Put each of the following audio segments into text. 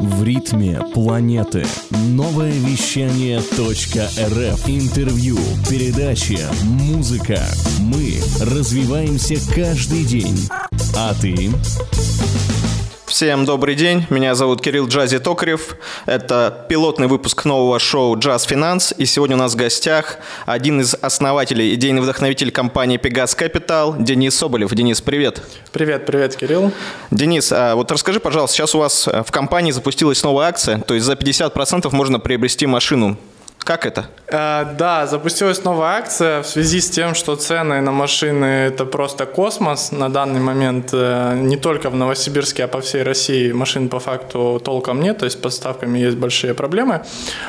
В ритме планеты. Новое вещание .рф. Интервью, передачи, музыка. Мы развиваемся каждый день. А ты? Всем добрый день, меня зовут Кирилл Джази Токарев. Это пилотный выпуск нового шоу «Джаз Финанс». И сегодня у нас в гостях один из основателей, идейный вдохновитель компании Pegas Capital, Денис Соболев. Денис, привет. Привет, привет, Кирилл. Денис, а вот расскажи, пожалуйста, сейчас у вас в компании запустилась новая акция, то есть за 50% можно приобрести машину. Как это? Э, да, запустилась новая акция в связи с тем, что цены на машины это просто космос. На данный момент э, не только в Новосибирске, а по всей России машин по факту толком нет, то есть поставками есть большие проблемы.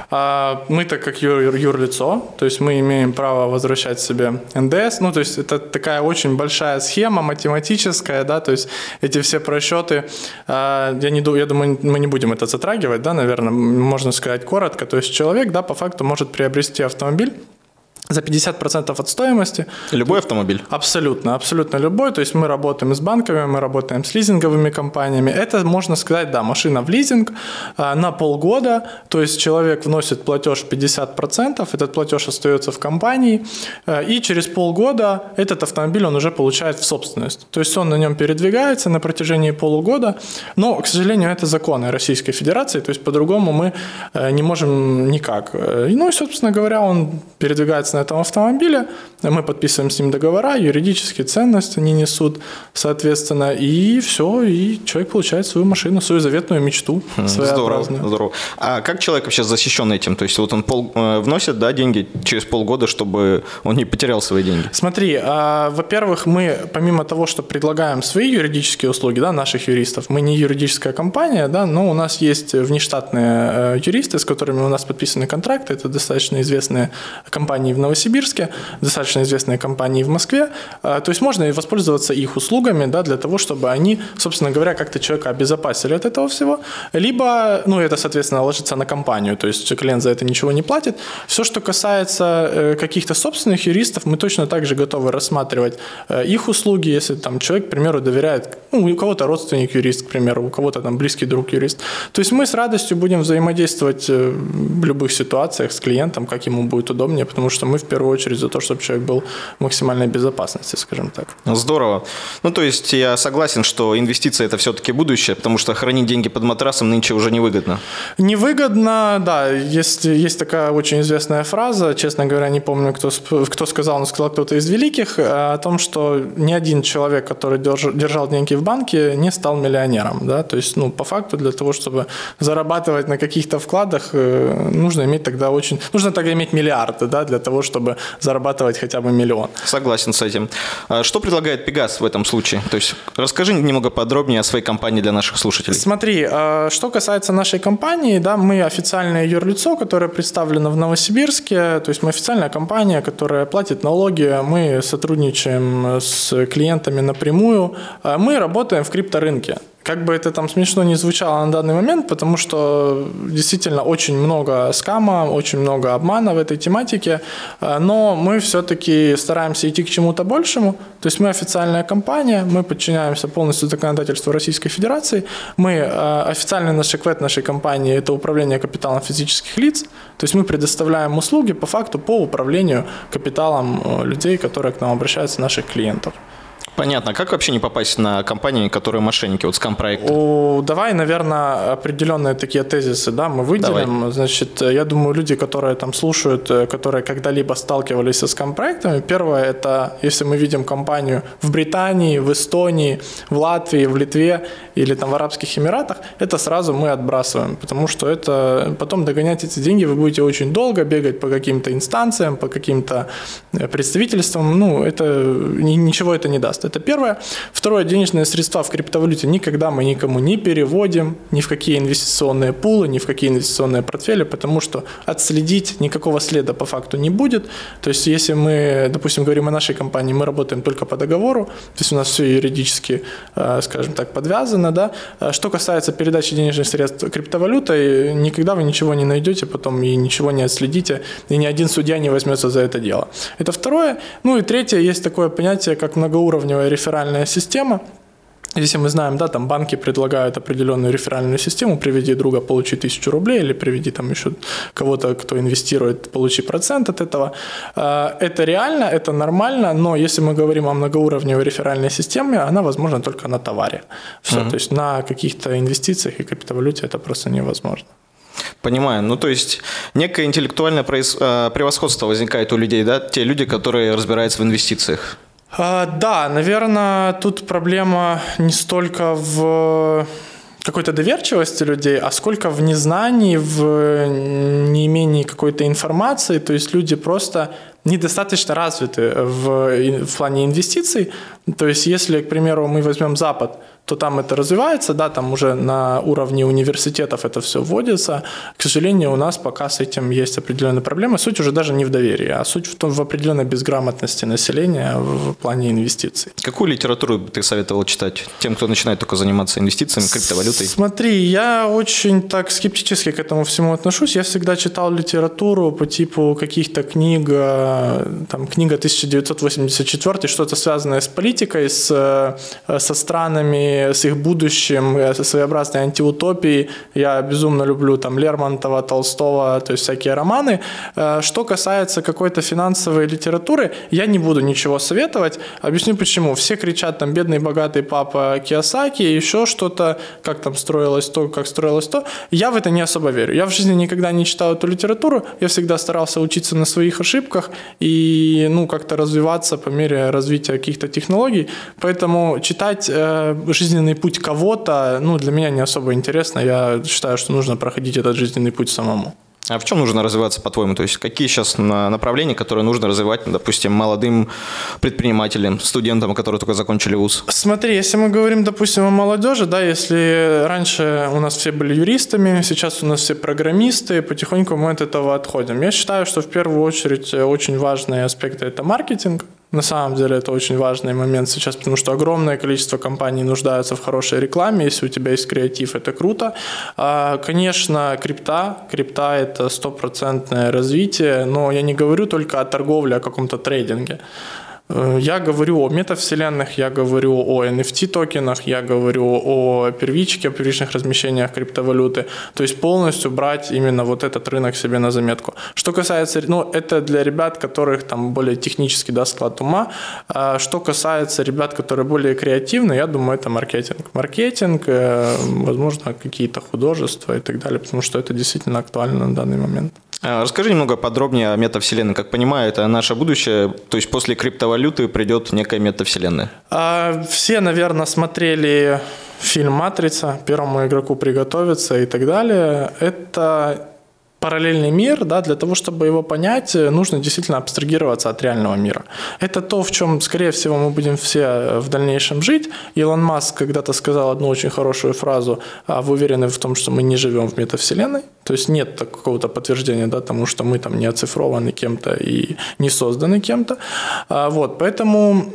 А мы так как юр, юрлицо, то есть мы имеем право возвращать себе НДС, ну то есть это такая очень большая схема математическая, да, то есть эти все просчеты, э, я, не, я думаю, мы не будем это затрагивать, да, наверное, можно сказать коротко, то есть человек, да, по факту может приобрести автомобиль за 50% от стоимости. Любой автомобиль? Абсолютно, абсолютно любой. То есть мы работаем с банками, мы работаем с лизинговыми компаниями. Это, можно сказать, да, машина в лизинг а, на полгода. То есть человек вносит платеж 50%, этот платеж остается в компании, а, и через полгода этот автомобиль он уже получает в собственность. То есть он на нем передвигается на протяжении полугода, но, к сожалению, это законы Российской Федерации, то есть по-другому мы а, не можем никак. Ну и, собственно говоря, он передвигается на этом автомобиле, мы подписываем с ним договора, юридические ценности они несут, соответственно, и все, и человек получает свою машину, свою заветную мечту. Здорово, здорово. А как человек вообще защищен этим? То есть вот он пол, э, вносит да, деньги через полгода, чтобы он не потерял свои деньги? Смотри, а, во-первых, мы помимо того, что предлагаем свои юридические услуги, да, наших юристов, мы не юридическая компания, да, но у нас есть внештатные э, юристы, с которыми у нас подписаны контракты, это достаточно известные компании в Новосибирске, достаточно известные компании в Москве. А, то есть можно воспользоваться их услугами да, для того, чтобы они, собственно говоря, как-то человека обезопасили от этого всего. Либо, ну, это, соответственно, ложится на компанию, то есть клиент за это ничего не платит. Все, что касается э, каких-то собственных юристов, мы точно так же готовы рассматривать э, их услуги, если там человек, к примеру, доверяет, ну, у кого-то родственник юрист, к примеру, у кого-то там близкий друг юрист. То есть мы с радостью будем взаимодействовать э, в любых ситуациях с клиентом, как ему будет удобнее, потому что мы в первую очередь за то, чтобы человек был в максимальной безопасности, скажем так. Здорово. Ну, то есть я согласен, что инвестиции – это все-таки будущее, потому что хранить деньги под матрасом нынче уже невыгодно. Невыгодно, да. Есть, есть такая очень известная фраза, честно говоря, не помню, кто, кто сказал, но сказал кто-то из великих, э, о том, что ни один человек, который держал, деньги в банке, не стал миллионером. Да? То есть, ну, по факту, для того, чтобы зарабатывать на каких-то вкладах, э, нужно иметь тогда очень... Нужно тогда иметь миллиарды, да, для того, чтобы зарабатывать хотя бы миллион. Согласен с этим. А что предлагает Пегас в этом случае? То есть расскажи немного подробнее о своей компании для наших слушателей. Смотри, а, что касается нашей компании, да, мы официальное юрлицо, которое представлено в Новосибирске, то есть мы официальная компания, которая платит налоги, мы сотрудничаем с клиентами напрямую, а мы работаем в крипторынке. Как бы это там смешно не звучало на данный момент, потому что действительно очень много скама, очень много обмана в этой тематике, э, но мы все-таки стараемся идти к чему-то большему. То есть мы официальная компания, мы подчиняемся полностью законодательству Российской Федерации, мы э, официальный наш эквет нашей компании – это управление капиталом физических лиц, то есть мы предоставляем услуги по факту по управлению капиталом э, людей, которые к нам обращаются, наших клиентов. Понятно. Как вообще не попасть на компании, которые мошенники, вот скам-проекты? Давай, наверное, определенные такие тезисы, да, мы выделим. Давай. Значит, я думаю, люди, которые там слушают, э, которые когда-либо сталкивались со скам-проектами, первое, это если мы видим компанию в Британии, в Эстонии, в Латвии, в Литве или там в Арабских Эмиратах, это сразу мы отбрасываем, потому что это потом догонять эти деньги вы будете очень долго бегать по каким-то инстанциям, по каким-то э, представительствам, ну, это ничего это не даст. Это первое. Второе, денежные средства в криптовалюте никогда мы никому не переводим, ни в какие инвестиционные пулы, ни в какие инвестиционные портфели, потому что отследить никакого следа по факту не будет. То есть, если мы, допустим, говорим о нашей компании, мы работаем только по договору, то есть у нас все юридически, э, скажем так, подвязано, да. А что касается передачи денежных средств криптовалютой, никогда вы ничего не найдете потом и ничего не отследите, и ни один судья не возьмется за это дело. Это второе. Ну и третье, есть такое понятие, как многоуровневая реферальная система. если мы знаем, да, там банки предлагают определенную реферальную систему, приведи друга, получи тысячу рублей, или приведи там еще кого-то, кто инвестирует, получи процент от этого. А, это реально, это нормально, но если мы говорим о многоуровневой реферальной системе, она возможна только на товаре. Все, mm-hmm. то есть на каких-то инвестициях и криптовалюте это просто невозможно. Понимаю. Ну, то есть некое интеллектуальное а, превосходство возникает у людей, да? Те люди, которые разбираются в инвестициях. А, да, наверное, тут проблема не столько в какой-то доверчивости людей, а сколько в незнании, в неимении какой-то информации. То есть люди просто недостаточно развиты в, в плане инвестиций. То есть если, к примеру, мы возьмем Запад – то там это развивается, да, там уже на уровне университетов это все вводится. К сожалению, у нас пока с этим есть определенные проблемы. Суть уже даже не в доверии, а суть в, том, в определенной безграмотности населения в, в плане инвестиций. Какую литературу ты советовал читать тем, кто начинает только заниматься инвестициями, криптовалютой? Смотри, я очень так скептически к этому всему отношусь. Я всегда читал литературу по типу каких-то книг, э, там, книга 1984, что-то связанное с политикой, с, э, со странами с их будущим, э, со своеобразной антиутопией. Я безумно люблю там Лермонтова, Толстого, то есть всякие романы. Э, что касается какой-то финансовой литературы, я не буду ничего советовать. Объясню почему. Все кричат там бедный богатый папа Киосаки, еще что-то, как там строилось то, как строилось то. Я в это не особо верю. Я в жизни никогда не читал эту литературу, я всегда старался учиться на своих ошибках и ну, как-то развиваться по мере развития каких-то технологий. Поэтому читать э, жизненный путь кого-то, ну, для меня не особо интересно. Я считаю, что нужно проходить этот жизненный путь самому. А в чем нужно развиваться, по-твоему? То есть какие сейчас направления, которые нужно развивать, допустим, молодым предпринимателям, студентам, которые только закончили вуз? Смотри, если мы говорим, допустим, о молодежи, да, если раньше у нас все были юристами, сейчас у нас все программисты, потихоньку мы от этого отходим. Я считаю, что в первую очередь очень важные аспекты – это маркетинг, на самом деле это очень важный момент сейчас, потому что огромное количество компаний нуждаются в хорошей рекламе. Если у тебя есть креатив, это круто. А, конечно, крипта. Крипта – это стопроцентное развитие, но я не говорю только о торговле, о каком-то трейдинге. Э, я говорю о метавселенных, я говорю о NFT токенах, я говорю о первичке, о первичных размещениях криптовалюты. То есть полностью брать именно вот этот рынок себе на заметку. Что касается, ну, это для ребят, которых там более технический да, склад ума. А что касается ребят, которые более креативны, я думаю, это маркетинг. Маркетинг, э, возможно, какие-то художества и так далее, потому что это действительно актуально на данный момент. А, расскажи немного подробнее о метавселенной. Как понимаю, это наше будущее, то есть после криптовалюты придет некая метавселенная. А, все, наверное, смотрели фильм «Матрица», «Первому игроку приготовиться» и так далее. Это параллельный мир, да, для того, чтобы его понять, нужно действительно абстрагироваться от реального мира. Это то, в чем, скорее всего, мы будем все в дальнейшем жить. Илон Маск когда-то сказал одну очень хорошую фразу, а вы уверены в том, что мы не живем в метавселенной? То есть нет какого-то подтверждения да, тому, что мы там не оцифрованы кем-то и не созданы кем-то. А, вот, поэтому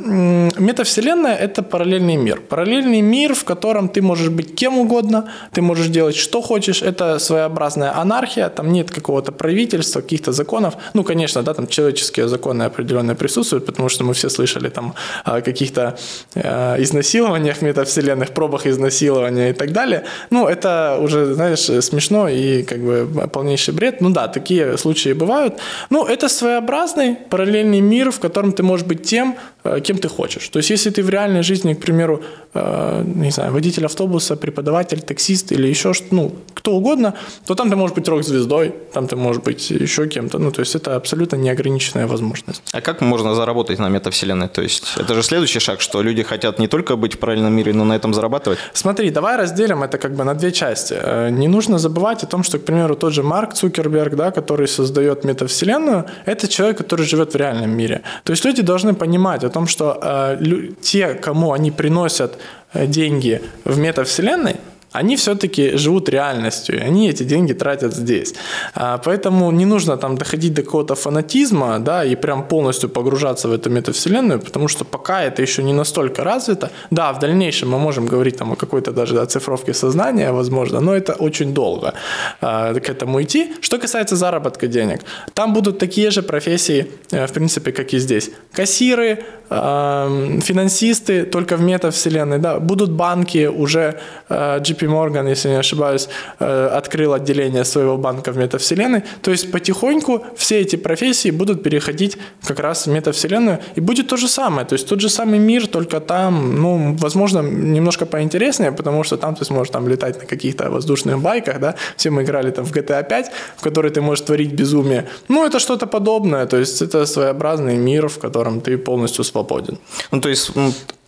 метавселенная – это параллельный мир. Параллельный мир, в котором ты можешь быть кем угодно, ты можешь делать что хочешь. Это своеобразная анархия, там нет какого-то правительства, каких-то законов. Ну, конечно, да, там человеческие законы определенные присутствуют, потому что мы все слышали там о каких-то э, изнасилованиях метавселенных, пробах изнасилования и так далее. Ну, это уже, знаешь, смешно и как бы полнейший бред. Ну да, такие случаи бывают. Ну, это своеобразный параллельный мир, в котором ты можешь быть тем, кем ты хочешь. То есть, если ты в реальной жизни, к примеру, э, не знаю, водитель автобуса, преподаватель, таксист или еще что ну, кто угодно, то там ты можешь быть рок-звездой, там ты можешь быть еще кем-то. Ну, то есть, это абсолютно неограниченная возможность. А как можно заработать на метавселенной? То есть, это же следующий шаг, что люди хотят не только быть в параллельном мире, но на этом зарабатывать? Смотри, давай разделим это как бы на две части. Э, не нужно забывать о том, что примеру, тот же Марк Цукерберг, да, который создает метавселенную, это человек, который живет в реальном мире. То есть люди должны понимать о том, что э, те, кому они приносят э, деньги в метавселенной, они все-таки живут реальностью, и они эти деньги тратят здесь. А, поэтому не нужно там доходить до какого-то фанатизма, да, и прям полностью погружаться в эту метавселенную, потому что пока это еще не настолько развито. Да, в дальнейшем мы можем говорить там о какой-то даже оцифровке сознания, возможно, но это очень долго а, к этому идти. Что касается заработка денег, там будут такие же профессии, э, в принципе, как и здесь. Кассиры, финансисты только в метавселенной, да, будут банки, уже э, JP Morgan, если не ошибаюсь, э, открыл отделение своего банка в метавселенной, то есть потихоньку все эти профессии будут переходить как раз в метавселенную, и будет то же самое, то есть тот же самый мир, только там, ну, возможно, немножко поинтереснее, потому что там ты сможешь там летать на каких-то воздушных байках, да, все мы играли там в GTA 5, в которой ты можешь творить безумие, ну, это что-то подобное, то есть это своеобразный мир, в котором ты полностью свободен. Ну, то есть,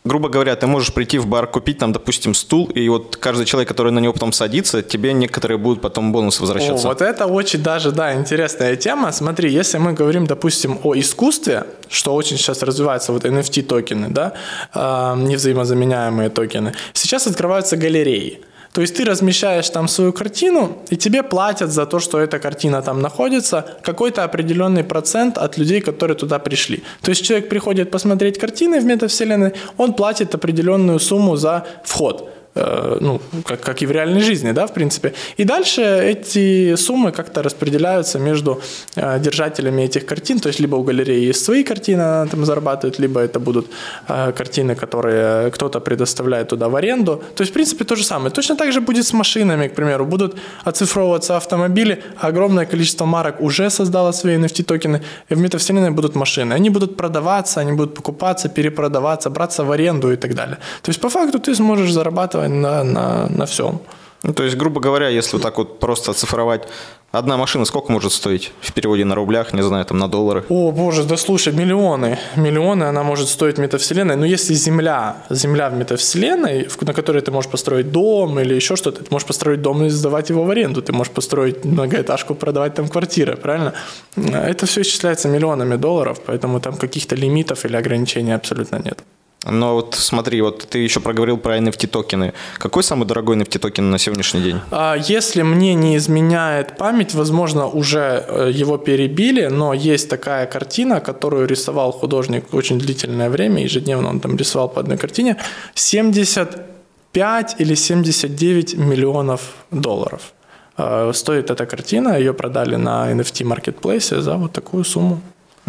грубо говоря, ты можешь прийти в бар, купить там, допустим, стул, и вот каждый человек, который на него потом садится, тебе некоторые будут потом бонусы возвращаться. О, вот это очень даже, да, интересная тема. Смотри, если мы говорим, допустим, о искусстве, что очень сейчас развивается, вот NFT-токены, да, э, невзаимозаменяемые токены, сейчас открываются галереи. То есть ты размещаешь там свою картину, и тебе платят за то, что эта картина там находится, какой-то определенный процент от людей, которые туда пришли. То есть человек приходит посмотреть картины в метавселенной, он платит определенную сумму за вход. Э, ну, как, как и в реальной жизни, да, в принципе. И дальше эти суммы как-то распределяются между э, держателями этих картин, то есть либо у галереи есть свои картины, она там зарабатывает, либо это будут э, картины, которые кто-то предоставляет туда в аренду. То есть, в принципе, то же самое. Точно так же будет с машинами, к примеру. Будут оцифровываться автомобили, огромное количество марок уже создало свои NFT-токены, и в метавселенной будут машины. Они будут продаваться, они будут покупаться, перепродаваться, браться в аренду и так далее. То есть, по факту, ты сможешь зарабатывать на, на, на всем. Ну, то есть, грубо говоря, если вот так вот просто оцифровать Одна машина сколько может стоить в переводе на рублях, не знаю, там на доллары? О, боже, да слушай, миллионы. Миллионы она может стоить метавселенной. Но если Земля, Земля в метавселенной, на которой ты можешь построить дом или еще что-то, ты можешь построить дом и сдавать его в аренду, ты можешь построить многоэтажку, продавать там квартиры, правильно? Это все исчисляется миллионами долларов, поэтому там каких-то лимитов или ограничений абсолютно нет. Но вот смотри, вот ты еще проговорил про NFT токены. Какой самый дорогой NFT токен на сегодняшний день? А, если мне не изменяет память, возможно, уже э, его перебили, но есть такая картина, которую рисовал художник очень длительное время, ежедневно он там рисовал по одной картине, 75 или 79 миллионов долларов. А, стоит эта картина, ее продали на NFT маркетплейсе за вот такую сумму.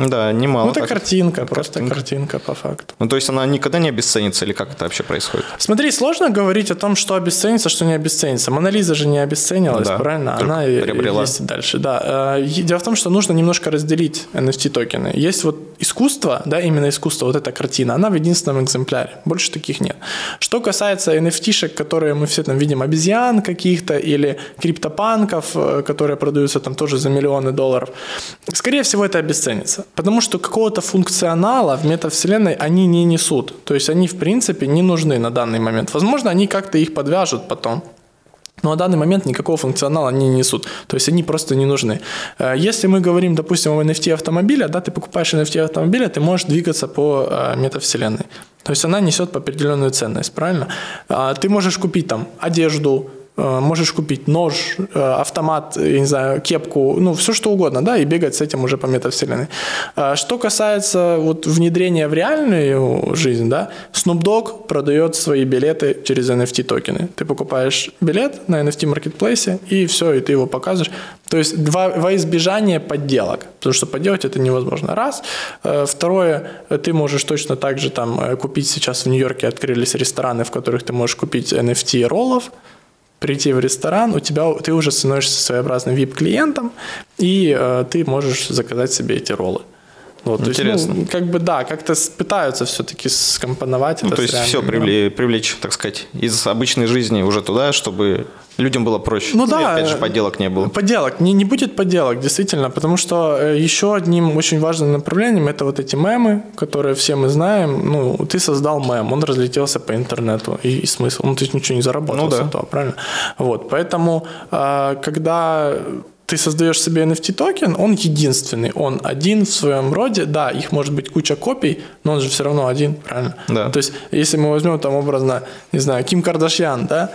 Да, немало. Ну, это так. картинка, просто картинка. картинка по факту. Ну, то есть она никогда не обесценится или как это вообще происходит? Смотри, сложно говорить о том, что обесценится, что не обесценится. Монолиза же не обесценилась, да, правильно? Она приобрела. есть дальше, да. Э, дело в том, что нужно немножко разделить NFT-токены. Есть вот искусство, да, именно искусство, вот эта картина, она в единственном экземпляре. Больше таких нет. Что касается NFT-шек, которые мы все там видим, обезьян каких-то или криптопанков, э, которые продаются там тоже за миллионы долларов, скорее всего, это обесценится. Потому что какого-то функционала в метавселенной они не несут. То есть они, в принципе, не нужны на данный момент. Возможно, они как-то их подвяжут потом. Но на данный момент никакого функционала они не несут. То есть они просто не нужны. Э, если мы говорим, допустим, о NFT автомобиля, да, ты покупаешь NFT автомобиля, ты можешь двигаться по э, метавселенной. То есть она несет определенную ценность, правильно? А ты можешь купить там одежду, можешь купить нож, э, автомат, я не знаю, кепку, ну, все что угодно, да, и бегать с этим уже по метавселенной. А что касается вот внедрения в реальную жизнь, да, Snoop Dogg продает свои билеты через NFT токены. Ты покупаешь билет на NFT маркетплейсе, и все, и ты его показываешь. То есть два, во избежание подделок, потому что подделать это невозможно. Раз. Э, второе, ты можешь точно так же там купить сейчас в Нью-Йорке открылись рестораны, в которых ты можешь купить NFT роллов, прийти в ресторан, у тебя ты уже становишься своеобразным VIP-клиентом, и э, ты можешь заказать себе эти роллы. Вот, Интересно. То есть, ну, как бы да, как-то пытаются все-таки скомпоновать. Ну, то есть все привлечь, так сказать, из обычной жизни уже туда, чтобы людям было проще. Ну, ну да. опять же, подделок не было. Подделок. Не, не будет подделок, действительно, потому что э, еще одним очень важным направлением это вот эти мемы, которые все мы знаем. Ну, ты создал мем, он разлетелся по интернету. И, и смысл? Ну, ты ничего не заработал ну, да. с этого, правильно? Вот, поэтому, э, когда ты создаешь себе NFT токен, он единственный, он один в своем роде, да, их может быть куча копий, но он же все равно один, правильно? Да. То есть, если мы возьмем там образно, не знаю, Ким Кардашьян, да,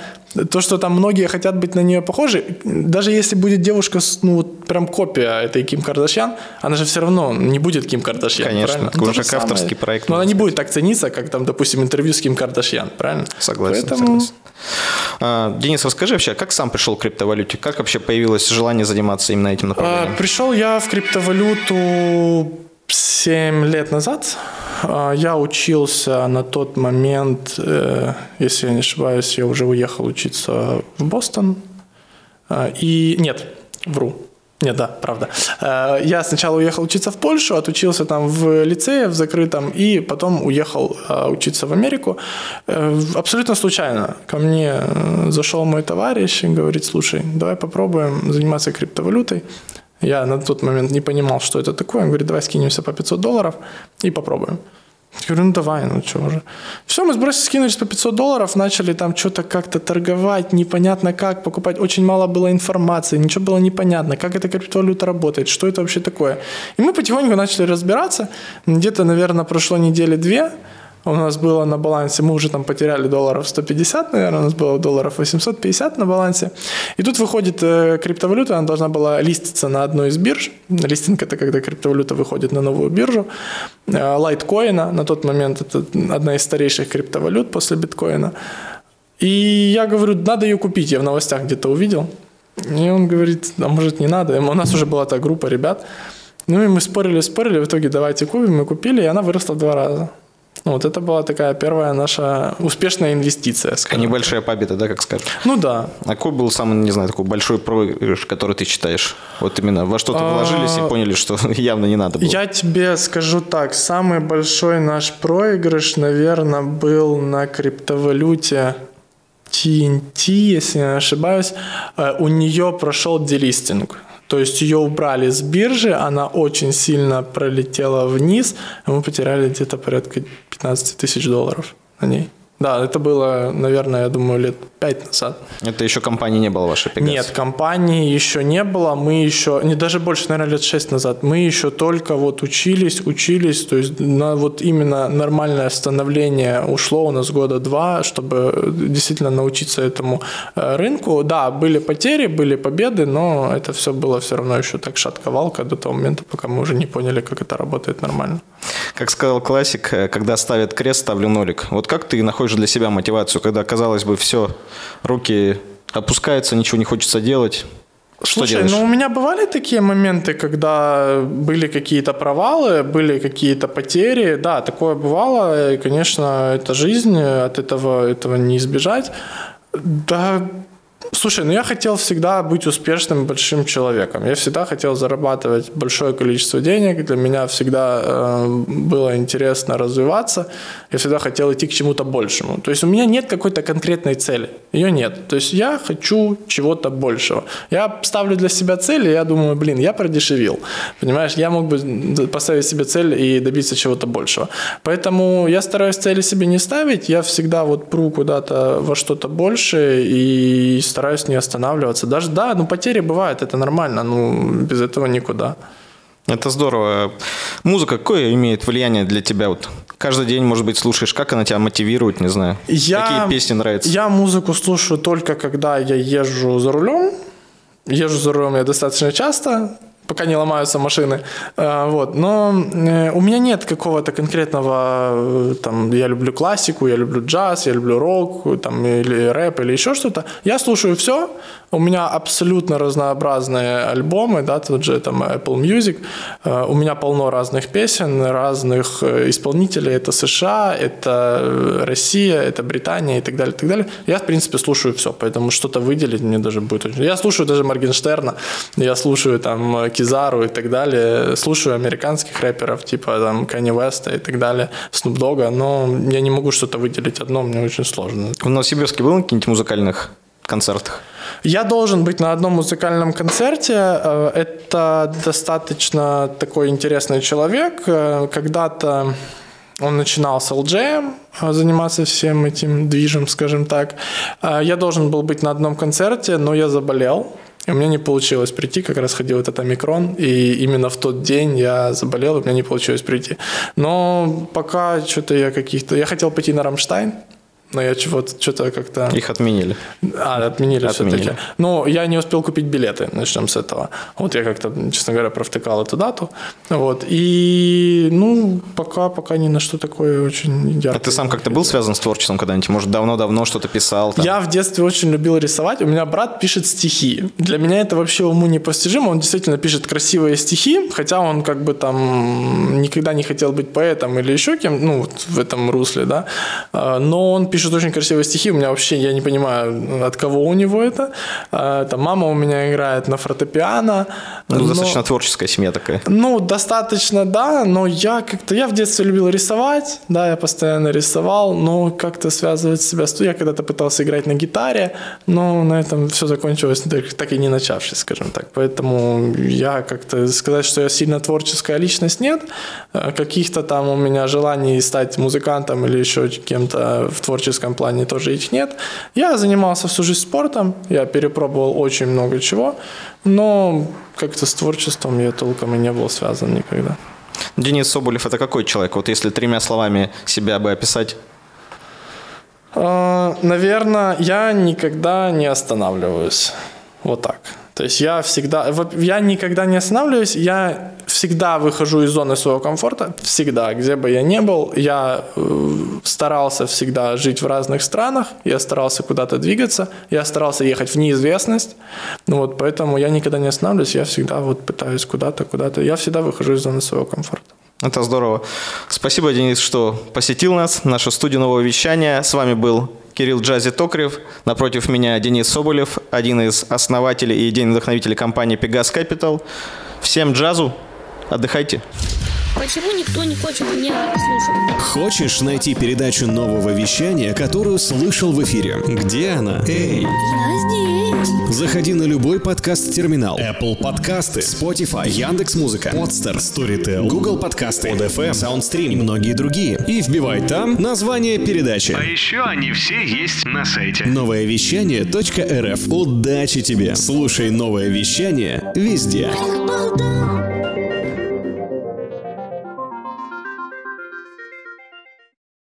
то, что там многие хотят быть на нее похожи, даже если будет девушка, ну, вот прям копия этой Ким Кардашьян, она же все равно не будет Ким Кардашьян, Конечно, правильно? уже как авторский проект. Но она не будет так цениться, как там, допустим, интервью с Ким Кардашьян, правильно? Согласен, Поэтому... согласен. А, Денис, расскажи вообще, как сам пришел к криптовалюте? Как вообще появилось желание заниматься именно этим направлением? А, пришел я в криптовалюту 7 лет назад. А, я учился на тот момент, э, если я не ошибаюсь, я уже уехал учиться в Бостон. А, и нет, вру. Нет, да, правда. А, я сначала уехал учиться в Польшу, отучился там в лицее, в закрытом, и потом уехал учиться в Америку. Э, абсолютно случайно ко мне э, зашел мой товарищ и говорит, слушай, давай попробуем заниматься криптовалютой. Я на тот момент не понимал, что это такое. Он говорит, давай скинемся по 500 долларов и попробуем. Я говорю, ну давай, ну что уже. Все, мы сбросили, скинулись по 500 долларов, начали там что-то как-то торговать, непонятно как, покупать. Очень мало было информации, ничего было непонятно, как эта криптовалюта работает, что это вообще такое. И мы потихоньку начали разбираться. Где-то, наверное, прошло недели две, у нас было на балансе, мы уже там потеряли долларов 150, наверное, у нас было долларов 850 на балансе. И тут выходит э, криптовалюта, она должна была листиться на одной из бирж. Листинг – это когда криптовалюта выходит на новую биржу. Э, лайткоина на тот момент – это одна из старейших криптовалют после биткоина. И я говорю, надо ее купить, я в новостях где-то увидел. И он говорит, а может не надо. У нас уже была та группа ребят. Ну и мы спорили, спорили, в итоге давайте купим, мы купили, и она выросла в два раза. Ну, вот это была такая первая наша успешная инвестиция. Скажем. Небольшая победа, да, как скажешь? Ну да. А какой был самый, не знаю, такой большой проигрыш, который ты читаешь? Вот именно во что-то вложились и поняли, что явно не надо было. Я тебе скажу так, самый большой наш проигрыш, наверное, был на криптовалюте TNT, если я не ошибаюсь. Э, у нее прошел делистинг. То есть ее убрали с биржи, она очень сильно пролетела вниз, и мы потеряли где-то порядка 15 тысяч долларов на ней. Да, это было, наверное, я думаю, лет пять назад. Это еще компании не было вашей Pegasus? Нет, компании еще не было. Мы еще, не даже больше, наверное, лет шесть назад. Мы еще только вот учились, учились. То есть на вот именно нормальное становление ушло у нас года два, чтобы действительно научиться этому э, рынку. Да, были потери, были победы, но это все было все равно еще так шатковалка до того момента, пока мы уже не поняли, как это работает нормально. Как сказал классик, э, когда ставят крест, ставлю нолик. Вот как ты находишь для себя мотивацию, когда, казалось бы, все, руки опускаются, ничего не хочется делать? Что Слушай, делаешь? ну у меня бывали такие моменты, когда были какие-то провалы, были какие-то потери. Да, такое бывало. И, конечно, это жизнь, от этого, этого не избежать. Да, Слушай, ну я хотел всегда быть успешным большим человеком. Я всегда хотел зарабатывать большое количество денег. Для меня всегда э, было интересно развиваться. Я всегда хотел идти к чему-то большему. То есть у меня нет какой-то конкретной цели. Ее нет. То есть я хочу чего-то большего. Я ставлю для себя цель, и я думаю, блин, я продешевил. Понимаешь, я мог бы поставить себе цель и добиться чего-то большего. Поэтому я стараюсь цели себе не ставить. Я всегда вот пру куда-то во что-то большее и стараюсь не останавливаться. Даже, да, ну потери бывают, это нормально, ну без этого никуда. Это здорово. Музыка какое имеет влияние для тебя? Вот каждый день, может быть, слушаешь, как она тебя мотивирует, не знаю. Я, Какие песни нравятся? Я музыку слушаю только когда я езжу за рулем. Езжу за рулем я достаточно часто пока не ломаются машины. Э, вот. Но э, у меня нет какого-то конкретного, э, там, я люблю классику, я люблю джаз, я люблю рок, там, или рэп, или еще что-то. Я слушаю все. У меня абсолютно разнообразные альбомы, да, тот же там Apple Music. У меня полно разных песен, разных исполнителей. Это США, это Россия, это Британия и так далее, и так далее. Я, в принципе, слушаю все, поэтому что-то выделить мне даже будет очень... Я слушаю даже Моргенштерна, я слушаю там Кизару и так далее. Слушаю американских рэперов, типа там Кани Веста и так далее, Snoop Dogg, но я не могу что-то выделить одно, мне очень сложно. В Новосибирске был на каких-нибудь музыкальных концертах? Я должен быть на одном музыкальном концерте. Э, это достаточно такой интересный человек. Э, когда-то он начинал с LJ, э, заниматься всем этим движем, скажем так. Я должен был быть на одном концерте, но я заболел. И у меня не получилось прийти, как раз ходил этот омикрон, и именно в тот день я заболел, и у меня не получилось прийти. Но пока что-то я каких-то... Я хотел пойти на Рамштайн, но я чего-то что-то как-то... Их отменили. А, отменили, отменили. все-таки. Но я не успел купить билеты, начнем с этого. Вот я как-то, честно говоря, провтыкал эту дату. Вот. И, ну, пока, пока ни на что такое очень яркое. А ты сам как-то был связан с творчеством когда-нибудь? Может, давно-давно что-то писал? Там? Я в детстве очень любил рисовать. У меня брат пишет стихи. Для меня это вообще уму непостижимо. Он действительно пишет красивые стихи, хотя он как бы там никогда не хотел быть поэтом или еще кем, ну, вот в этом русле, да. А, но он пишет очень красивые стихи. У меня вообще, я не понимаю, от кого у него это. А, там мама у меня играет на фортепиано. Ну, но... достаточно творческая семья такая. Ну, достаточно, да, но я как-то, я в детстве любил рисовать, да, я постоянно рисовал, но как-то связывать себя с... Я когда-то пытался играть на гитаре, но на этом все закончилось так, так и не начавшись, скажем так. Поэтому я как-то сказать, что я сильно творческая личность, нет. А каких-то там у меня желаний стать музыкантом или еще кем-то в творческом плане тоже их нет. Я занимался всю жизнь спортом, я перепробовал очень много чего, но как-то с творчеством я толком и не был связан никогда. Денис Соболев – это какой человек? Вот если тремя словами себя бы описать. А, Наверное, я никогда не останавливаюсь. Вот так. То есть я всегда, я никогда не останавливаюсь, я всегда выхожу из зоны своего комфорта, всегда, где бы я ни был, я э, старался всегда жить в разных странах, я старался куда-то двигаться, я старался ехать в неизвестность, ну вот поэтому я никогда не останавливаюсь, я всегда вот пытаюсь куда-то, куда-то, я всегда выхожу из зоны своего комфорта. Это здорово. Спасибо, Денис, что посетил нас, нашу студию нового вещания. С вами был Кирилл Джази Токарев. Напротив меня Денис Соболев, один из основателей и идейных вдохновителей компании Pegas Capital. Всем джазу, отдыхайте. Почему никто не хочет меня слушать? Хочешь найти передачу нового вещания, которую слышал в эфире? Где она? Эй! Я здесь. Заходи на любой подкаст-терминал. Apple подкасты, Spotify, Яндекс.Музыка, Podster, Storytel, Google подкасты, ODFM, SoundStream и многие другие. И вбивай там название передачи. А еще они все есть на сайте. Новое вещание.рф. Удачи тебе! Слушай новое вещание везде. Балда.